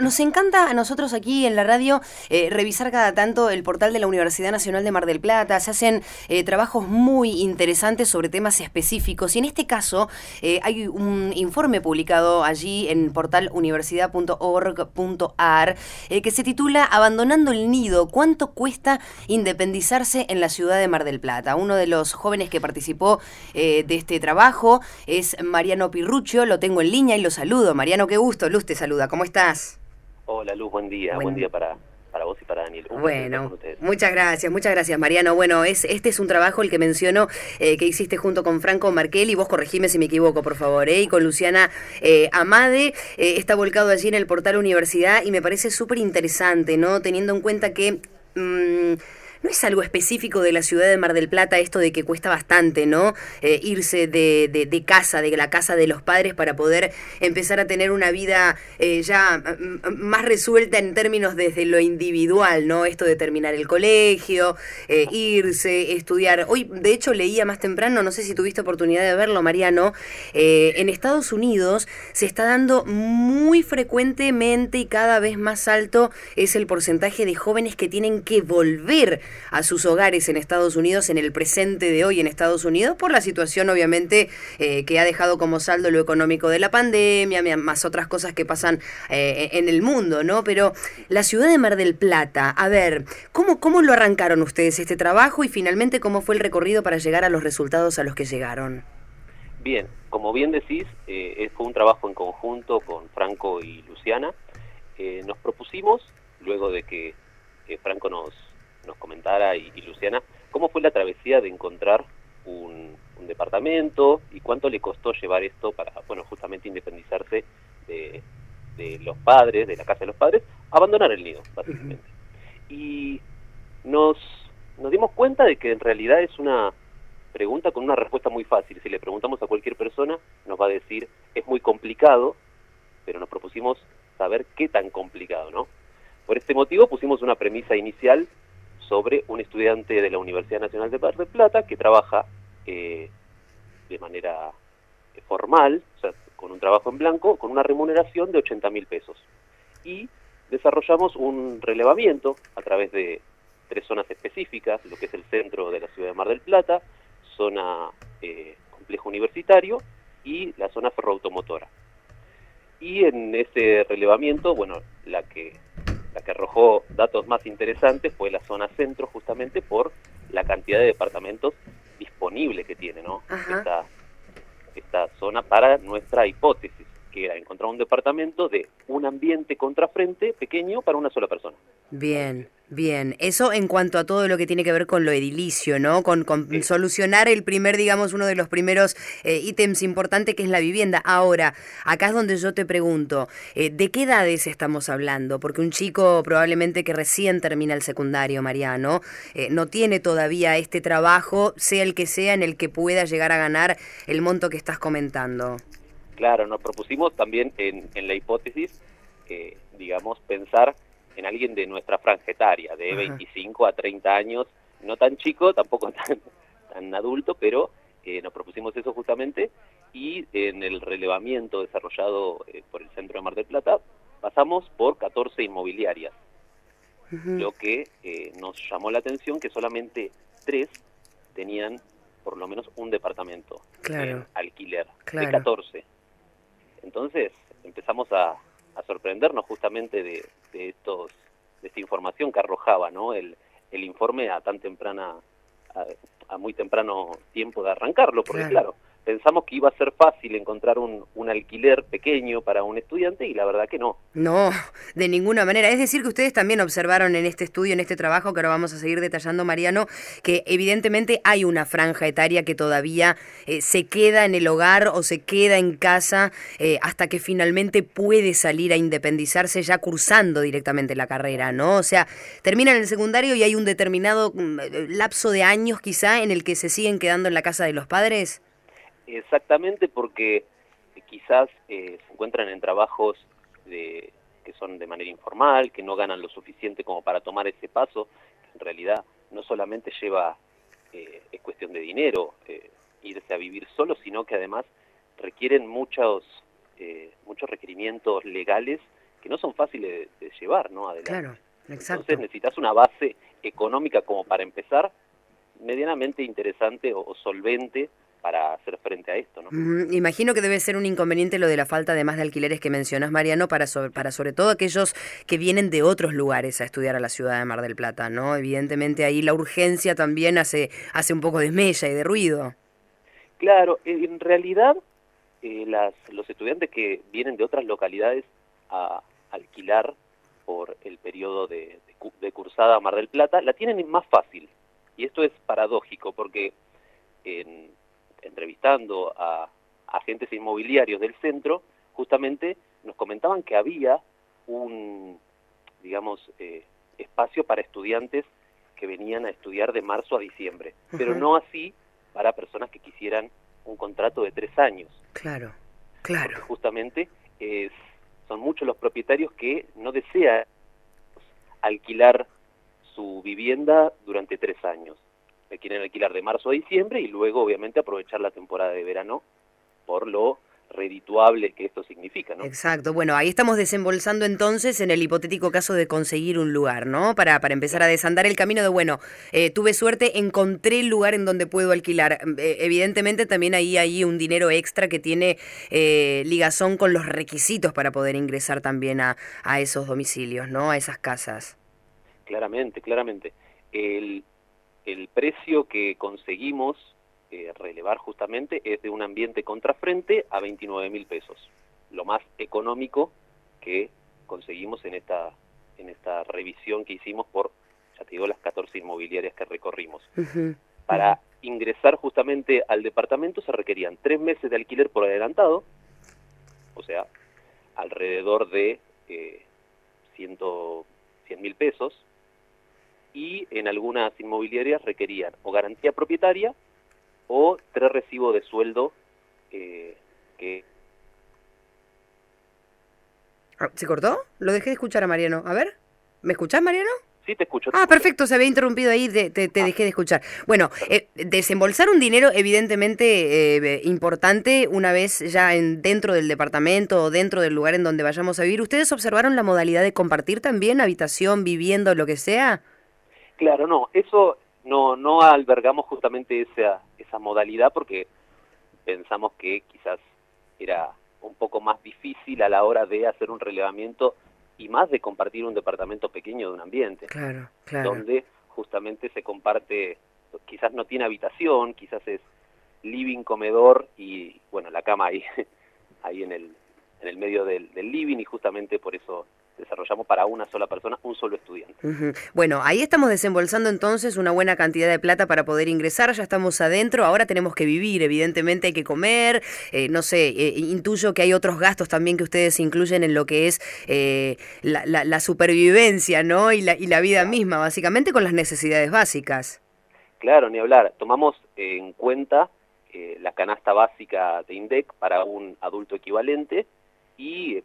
Nos encanta a nosotros aquí en la radio eh, revisar cada tanto el portal de la Universidad Nacional de Mar del Plata. Se hacen eh, trabajos muy interesantes sobre temas específicos. Y en este caso eh, hay un informe publicado allí en portal universidad.org.ar que se titula Abandonando el nido, ¿cuánto cuesta independizarse en la ciudad de Mar del Plata? Uno de los jóvenes que participó de este trabajo es Mariano Pirruccio. Lo tengo en línea y lo saludo. Mariano, qué gusto. Luz te saluda. ¿Cómo estás? Hola Luz, buen día, buen, día para, para vos y para Daniel. bueno, muchas gracias, muchas gracias Mariano. Bueno, es, este es un trabajo el que menciono eh, que hiciste junto con Franco Marquel y vos corregime si me equivoco, por favor, ¿eh? y con Luciana eh, Amade. Está volcado allí en el portal Universidad y me parece súper interesante, ¿no? Teniendo en cuenta que... Mm, no es algo específico de la ciudad de Mar del Plata esto de que cuesta bastante, ¿no? Eh, irse de, de, casa, de la casa de los padres para poder empezar a tener una vida eh, ya mm, mm, más resuelta en términos desde lo individual, ¿no? Esto de terminar el colegio, eh, irse, estudiar. Hoy, de hecho, leía más temprano, no sé si tuviste oportunidad de verlo, Mariano, en Estados Unidos se está dando muy frecuentemente y cada vez más alto es el porcentaje de jóvenes que tienen que volver a sus hogares en Estados Unidos, en el presente de hoy en Estados Unidos, por la situación obviamente eh, que ha dejado como saldo lo económico de la pandemia, más otras cosas que pasan eh, en el mundo, ¿no? Pero la ciudad de Mar del Plata, a ver, ¿cómo, ¿cómo lo arrancaron ustedes este trabajo y finalmente cómo fue el recorrido para llegar a los resultados a los que llegaron? Bien, como bien decís, eh, fue un trabajo en conjunto con Franco y Luciana. nos propusimos, luego de que Franco nos, nos comentara y, Luciana, cómo fue la travesía de encontrar un, departamento y cuánto le costó llevar esto para, bueno, justamente independizarse de, los padres, de la casa de los padres, abandonar el nido, básicamente. Y nos, nos dimos cuenta de que en realidad es una pregunta con una respuesta muy fácil. Si le preguntamos a cualquier persona, nos va a decir, es muy complicado, pero nos propusimos saber qué tan complicado, ¿no? Por este motivo pusimos una premisa inicial sobre un estudiante de la Universidad Nacional de Mar del Plata que trabaja eh, de manera eh, formal, o sea, con un trabajo en blanco, con una remuneración de 80 mil pesos. Y desarrollamos un relevamiento a través de tres zonas específicas, lo que es el centro de la ciudad de Mar del Plata, zona eh, complejo universitario y la zona ferroautomotora. Y en ese relevamiento, bueno, la que la que arrojó datos más interesantes fue la zona centro, justamente por la cantidad de departamentos disponibles que tiene, ¿no? Esta, esta zona para nuestra hipótesis, que era encontrar un departamento de un ambiente contrafrente pequeño para una sola persona. Bien. Bien, eso en cuanto a todo lo que tiene que ver con lo edilicio, ¿no? Con, solucionar el primer, digamos, uno de los primeros eh, ítems importantes que es la vivienda. Ahora, acá es donde yo te pregunto, eh, ¿de qué edades estamos hablando? Porque un chico probablemente que recién termina el secundario, Mariano, eh, no tiene todavía este trabajo, sea el que sea, en el que pueda llegar a ganar el monto que estás comentando. Claro, nos propusimos también en, en la hipótesis, digamos, pensar en alguien de nuestra franja etaria, de 25 a 30 años, no tan chico, tampoco tan, tan adulto, pero eh, nos propusimos eso justamente y en el relevamiento desarrollado eh, por el Centro de Mar del Plata pasamos por 14 inmobiliarias, lo que eh, nos llamó la atención que solamente tres tenían por lo menos un departamento claro. alquiler de 14. Entonces empezamos a, a sorprendernos justamente de, estos de esta información que arrojaba no el, el informe a tan temprana a, muy temprano tiempo de arrancarlo porque claro pensamos que iba a ser fácil encontrar un, un, alquiler pequeño para un estudiante y la verdad que no. No, de ninguna manera. Es decir, que ustedes también observaron en este estudio, en este trabajo que ahora vamos a seguir detallando, Mariano, que evidentemente hay una franja etaria que todavía eh, se queda en el hogar o se queda en casa eh, hasta que finalmente puede salir a independizarse ya cursando directamente la carrera, ¿no? O sea, terminan el secundario y hay un determinado mm, lapso de años quizá en el que se siguen quedando en la casa de los padres. Exactamente porque quizás eh, se encuentran en trabajos de, que son de manera informal, que no ganan lo suficiente como para tomar ese paso, que en realidad no solamente lleva eh, es cuestión de dinero eh, irse a vivir solo, sino que además requieren muchos, eh, muchos requerimientos legales que no son fáciles de, llevar, ¿no? Adelante. Claro, exacto. Entonces necesitas una base económica como para empezar, medianamente interesante o solvente para hacer frente a esto. ¿no? Imagino que debe ser un inconveniente lo de la falta de más de alquileres que mencionas, Mariano, para sobre, para sobre todo aquellos que vienen de otros lugares a estudiar a la ciudad de Mar del Plata, ¿no? Evidentemente ahí la urgencia también hace, hace un poco de mella y de ruido. Claro, en realidad eh, las, los estudiantes que vienen de otras localidades a alquilar por el periodo de, de cursada a Mar del Plata la tienen más fácil. Y esto es paradójico porque en, entrevistando a agentes inmobiliarios del centro, justamente nos comentaban que había un, digamos, eh, espacio para estudiantes que venían a estudiar de marzo a diciembre, pero no así para personas que quisieran un contrato de tres años. Claro, claro. Porque justamente es, son muchos los propietarios que no desean alquilar su vivienda durante tres años quieren alquilar de marzo a diciembre y luego obviamente aprovechar la temporada de verano por lo redituable que esto significa, ¿no? Exacto. Bueno, ahí estamos desembolsando entonces en el hipotético caso de conseguir un lugar, ¿no? Para, para empezar a desandar el camino de, bueno, eh, tuve suerte, encontré el lugar en donde puedo alquilar. Eh, evidentemente también ahí hay un dinero extra que tiene eh, ligazón con los requisitos para poder ingresar también a, a esos domicilios, ¿no? A esas casas. Claramente, claramente. El, el precio que conseguimos eh, relevar justamente es de un ambiente contrafrente a 29 mil pesos, lo más económico que conseguimos en esta, en esta revisión que hicimos por, ya te digo, las 14 inmobiliarias que recorrimos. Para ingresar justamente al departamento se requerían tres meses de alquiler por adelantado, o sea, alrededor de eh, 100 mil pesos, y en algunas inmobiliarias requerían o garantía propietaria o tres recibos de sueldo eh, que... Ah, ¿Se cortó? Lo dejé de escuchar a Mariano. A ver, ¿me escuchás, Mariano? Sí, te escucho. ah, perfecto, se había interrumpido ahí, te, te, ah. dejé de escuchar. Bueno, eh, desembolsar un dinero evidentemente eh, importante una vez ya en, dentro del departamento o dentro del lugar en donde vayamos a vivir. ¿Ustedes observaron la modalidad de compartir también habitación, viviendo, lo que sea? Claro, no, eso no, no albergamos justamente esa, esa modalidad porque pensamos que quizás era un poco más difícil a la hora de hacer un relevamiento y más de compartir un departamento pequeño de un ambiente. Claro, claro. Donde justamente se comparte, quizás no tiene habitación, quizás es living, comedor y, bueno, la cama ahí, ahí en el, en el medio del, del living y justamente por eso desarrollamos para una sola persona, un solo estudiante. Bueno, ahí estamos desembolsando entonces una buena cantidad de plata para poder ingresar, ya estamos adentro, ahora tenemos que vivir, evidentemente hay que comer, eh, no sé, eh, intuyo que hay otros gastos también que ustedes incluyen en lo que es eh, la, supervivencia, ¿no? Y la, y la vida misma, básicamente con las necesidades básicas. Claro, ni hablar, tomamos en cuenta la canasta básica de INDEC para un adulto equivalente y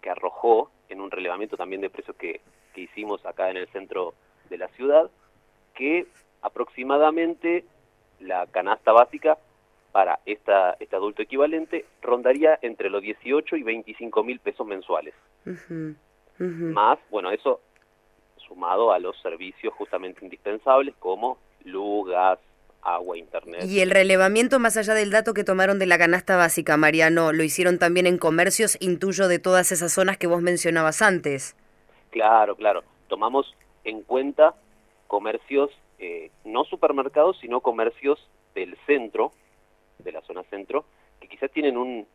que arrojó en un relevamiento también de precios que, que hicimos acá en el centro de la ciudad, que aproximadamente la canasta básica para esta, este adulto equivalente rondaría entre los 18 y 25 mil pesos mensuales. Más, bueno, eso sumado a los servicios justamente indispensables como luz, gas, agua, internet. Y el relevamiento, más allá del dato que tomaron de la canasta básica, Mariano, lo hicieron también en comercios, intuyo, de todas esas zonas que vos mencionabas antes. Claro, claro. Tomamos en cuenta comercios, eh, no supermercados, sino comercios del centro, de la zona centro, que quizás tienen un,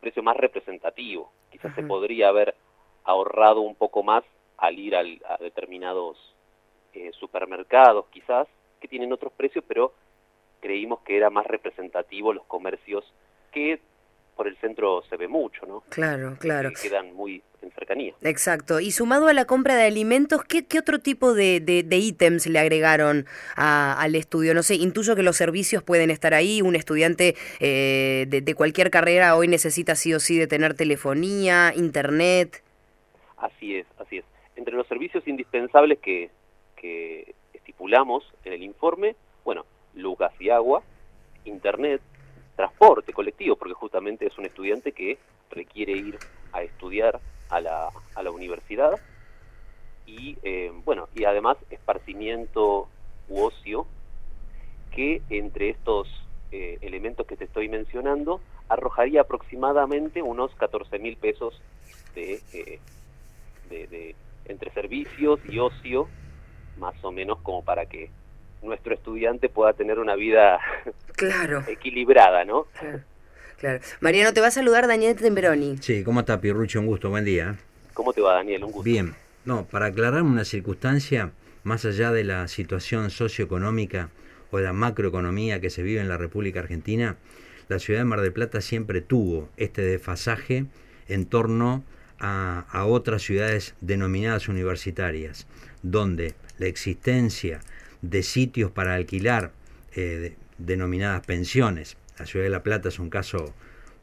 precio más representativo. Quizás se podría haber ahorrado un poco más al ir a determinados eh, supermercados, quizás, que tienen otros precios, pero creímos que era más representativo los comercios que por el centro se ve mucho, ¿no? Claro, claro. Que quedan muy en cercanía. Exacto. Y sumado a la compra de alimentos, ¿qué, qué otro tipo de, de, ítems le agregaron al estudio? No sé, intuyo que los servicios pueden estar ahí. Un estudiante eh, de, de, cualquier carrera hoy necesita sí o sí de tener telefonía, internet. Así es, así es. Entre los servicios indispensables que, que estipulamos en el informe, bueno, luz, gas y agua, internet, transporte colectivo, porque justamente es un estudiante que requiere ir a estudiar a la, a la universidad. Y eh, bueno y además esparcimiento u ocio que entre estos eh, elementos que te estoy mencionando arrojaría aproximadamente unos 14 mil pesos eh, de, de, entre servicios y ocio más o menos como para que nuestro estudiante pueda tener una vida claro. equilibrada, ¿no? Claro. Claro. Mariano, te va a saludar Daniel Temberoni. Sí, ¿cómo está Pirrucho? Un gusto, buen día. ¿Cómo te va, Daniel? Un gusto. Bien, no, para aclarar una circunstancia, más allá de la situación socioeconómica o de la macroeconomía que se vive en la República Argentina, la ciudad de Mar del Plata siempre tuvo este desfasaje en torno a, a otras ciudades denominadas universitarias, donde la existencia de sitios para alquilar eh, de, denominadas pensiones, la ciudad de La Plata es un caso,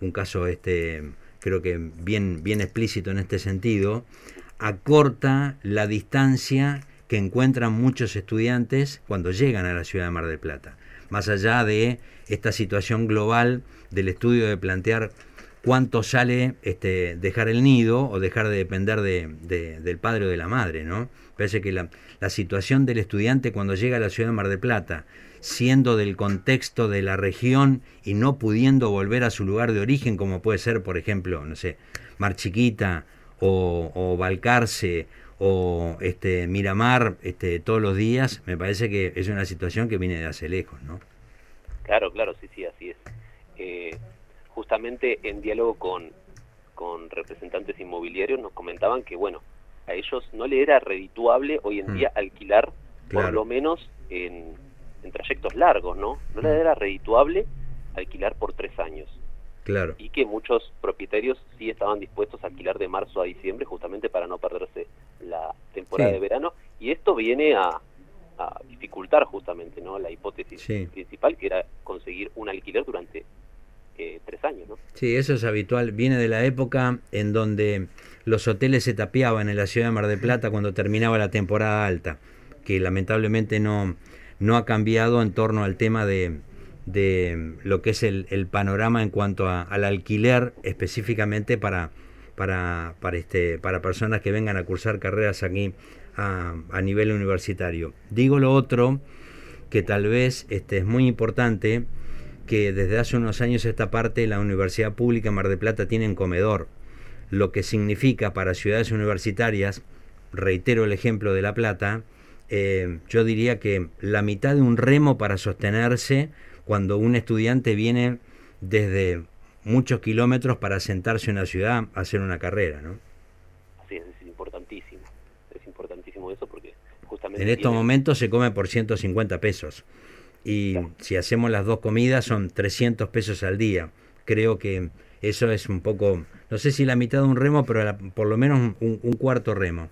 un caso este, creo que bien, bien explícito en este sentido, acorta la distancia que encuentran muchos estudiantes cuando llegan a la ciudad de Mar del Plata. Más allá de esta situación global del estudio de plantear cuánto sale este, dejar el nido o dejar de depender de, de, del padre o de la madre, ¿no? Parece que la, la, situación del estudiante cuando llega a la ciudad de Mar del Plata, siendo del contexto de la región y no pudiendo volver a su lugar de origen, como puede ser, por ejemplo, no sé, Mar Chiquita o, o Balcarce o este, Miramar este, todos los días, me parece que es una situación que viene de hace lejos, ¿no? Claro, claro, sí, sí, así es. Eh, justamente en diálogo con, con representantes inmobiliarios nos comentaban que, bueno, a ellos no le era redituable hoy en día mm. alquilar, claro. por lo menos en, en, trayectos largos, ¿no? No le era redituable alquilar por tres años. Claro. Y que muchos propietarios sí estaban dispuestos a alquilar de marzo a diciembre justamente para no perderse la temporada sí. de verano. Y esto viene a, a dificultar justamente no la hipótesis sí. principal, que era conseguir un alquiler durante tres años. ¿no? Sí, eso es habitual. Viene de la época en donde los hoteles se tapiaban en la ciudad de Mar del Plata cuando terminaba la temporada alta, que lamentablemente no, no ha cambiado en torno al tema de, de lo que es el, el panorama en cuanto a, al alquiler específicamente para, para, para, este, para personas que vengan a cursar carreras aquí a, a nivel universitario. Digo lo otro, que tal vez este, es muy importante, que desde hace unos años esta parte la Universidad Pública Mar del Plata tiene en comedor, lo que significa para ciudades universitarias, reitero el ejemplo de La Plata, eh, yo diría que la mitad de un remo para sostenerse cuando un estudiante viene desde muchos kilómetros para sentarse en una ciudad a hacer una carrera, ¿no? Sí, es importantísimo, es importantísimo eso porque justamente... En estos tiene... momentos se come por 150 pesos y si hacemos las dos comidas son 300 pesos al día. Creo que eso es un poco, no sé si la mitad de un remo, pero la, por lo menos un, un cuarto remo.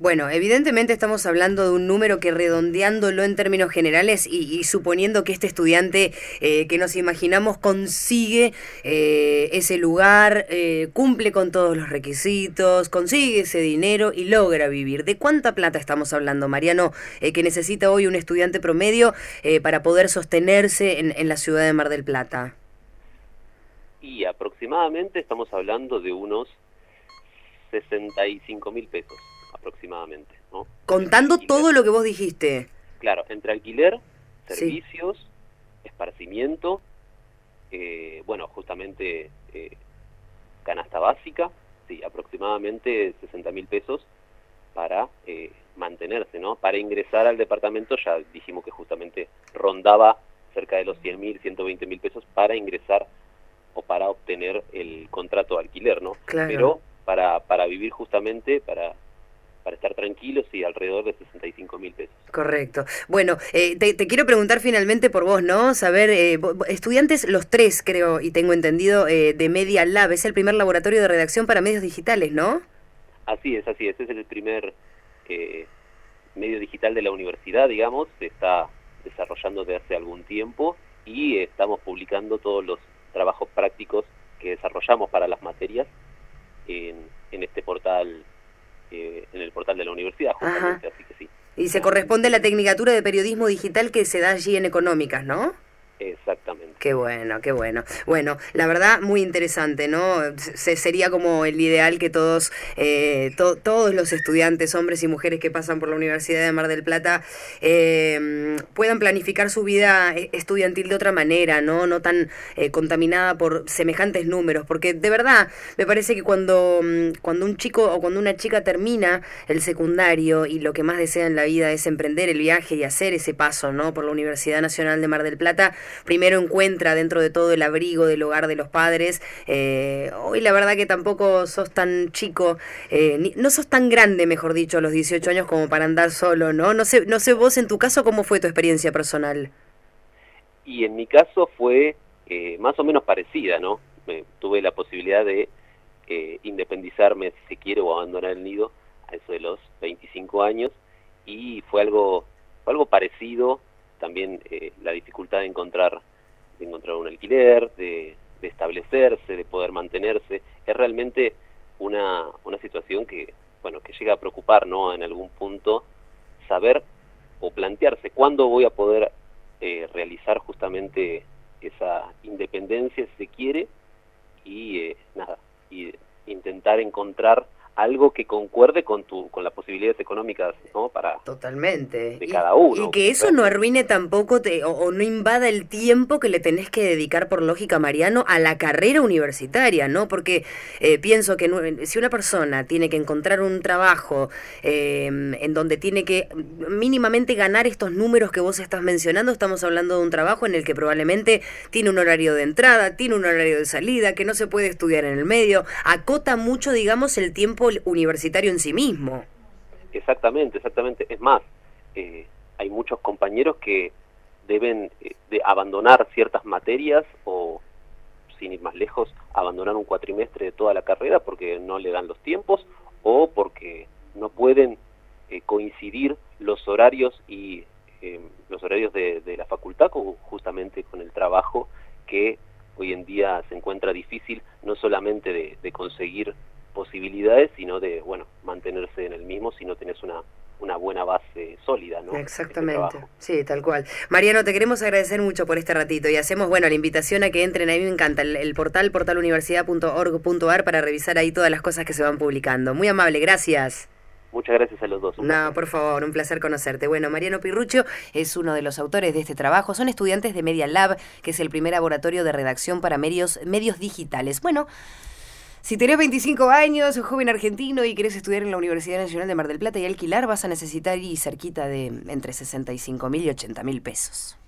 Bueno, evidentemente estamos hablando de un número que redondeándolo en términos generales y, suponiendo que este estudiante eh, que nos imaginamos consigue eh, ese lugar, eh, cumple con todos los requisitos, consigue ese dinero y logra vivir. ¿De cuánta plata estamos hablando, Mariano, que necesita hoy un estudiante promedio para poder sostenerse en, en la ciudad de Mar del Plata? Y aproximadamente estamos hablando de unos 65 mil pesos aproximadamente. ¿no? Contando todo lo que vos dijiste. Claro, entre alquiler, servicios, sí. esparcimiento, eh, bueno, justamente eh, canasta básica, sí, aproximadamente 60 mil pesos para eh, mantenerse, ¿no? Para ingresar al departamento ya dijimos que justamente rondaba cerca de los 100 mil, 120 mil pesos para ingresar o para obtener el contrato de alquiler, ¿no? Claro. Pero para, para vivir justamente, para para estar tranquilos y alrededor de 65 mil pesos. Correcto. Bueno, eh, te, te, quiero preguntar finalmente por vos, ¿no? Saber, eh, estudiantes, los tres creo y tengo entendido, eh, de Media Lab, es el primer laboratorio de redacción para medios digitales, ¿no? Así es, así es, es el primer eh, medio digital de la universidad, digamos, se está desarrollando desde hace algún tiempo y estamos publicando todos los trabajos prácticos que desarrollamos para las materias en, en este portal eh, en el portal de la universidad, justamente, Ajá. así que sí. Y se corresponde a la tecnicatura de periodismo digital que se da allí en Económicas, ¿no? Exactamente. Qué bueno, qué bueno. Bueno, la verdad, muy interesante, ¿no? Se, sería como el ideal que todos, eh, todos los estudiantes, hombres y mujeres que pasan por la Universidad de Mar del Plata, eh, puedan planificar su vida eh, estudiantil de otra manera, ¿no? No tan contaminada por semejantes números, porque de verdad me parece que cuando, mm, cuando un chico o cuando una chica termina el secundario y lo que más desea en la vida es emprender el viaje y hacer ese paso, ¿no? Por la Universidad Nacional de Mar del Plata, primero encuentra dentro de todo el abrigo del hogar de los padres. Eh, hoy la verdad que tampoco sos tan chico, eh, no sos tan grande, mejor dicho, a los 18 años como para andar solo, ¿no? No sé, no sé vos en tu caso cómo fue tu experiencia personal. Y en mi caso fue eh, más o menos parecida, ¿no? tuve la posibilidad de independizarme, si se quiere, o abandonar el nido a eso de los 25 años y fue algo, fue algo parecido también eh, la dificultad de encontrar, de encontrar un alquiler, de, establecerse, de poder mantenerse, es realmente una, una situación que, bueno, que llega a preocupar, ¿no? En algún punto, saber o plantearse cuándo voy a poder eh, realizar justamente esa independencia, si se quiere, y eh, nada, y intentar encontrar algo que concuerde con tu con las posibilidades económicas no para totalmente. de cada uno. y que eso no arruine tampoco te, o, no invada el tiempo que le tenés que dedicar por lógica Mariano a la carrera universitaria no porque eh, pienso que si una persona tiene que encontrar un trabajo eh, en donde tiene que mínimamente ganar estos números que vos estás mencionando estamos hablando de un trabajo en el que probablemente tiene un horario de entrada tiene un horario de salida que no se puede estudiar en el medio acota mucho digamos el tiempo universitario en sí mismo. Exactamente, exactamente. Es más, eh, hay muchos compañeros que deben eh, de abandonar ciertas materias o, sin ir más lejos, abandonar un cuatrimestre de toda la carrera porque no le dan los tiempos o porque no pueden eh, coincidir los horarios y los horarios de, la facultad justamente con el trabajo que hoy en día se encuentra difícil no solamente de conseguir posibilidades, sino de, bueno, mantenerse en el mismo si no tenés una, una buena base sólida, ¿no? Exactamente, sí, tal cual. Mariano, te queremos agradecer mucho por este ratito y hacemos, bueno, la invitación a que entren, a mí me encanta, el, portal portaluniversidad.org.ar para revisar ahí todas las cosas que se van publicando. Muy amable, gracias. Muchas gracias a los dos. No, por favor, un placer conocerte. Bueno, Mariano Pirrucho es uno de los autores de este trabajo. Son estudiantes de Media Lab, que es el primer laboratorio de redacción para medios, medios digitales. Bueno, si tenés 25 años, sos joven argentino y querés estudiar en la Universidad Nacional de Mar del Plata y alquilar, vas a necesitar ir cerquita de entre 65 mil y 80 mil pesos.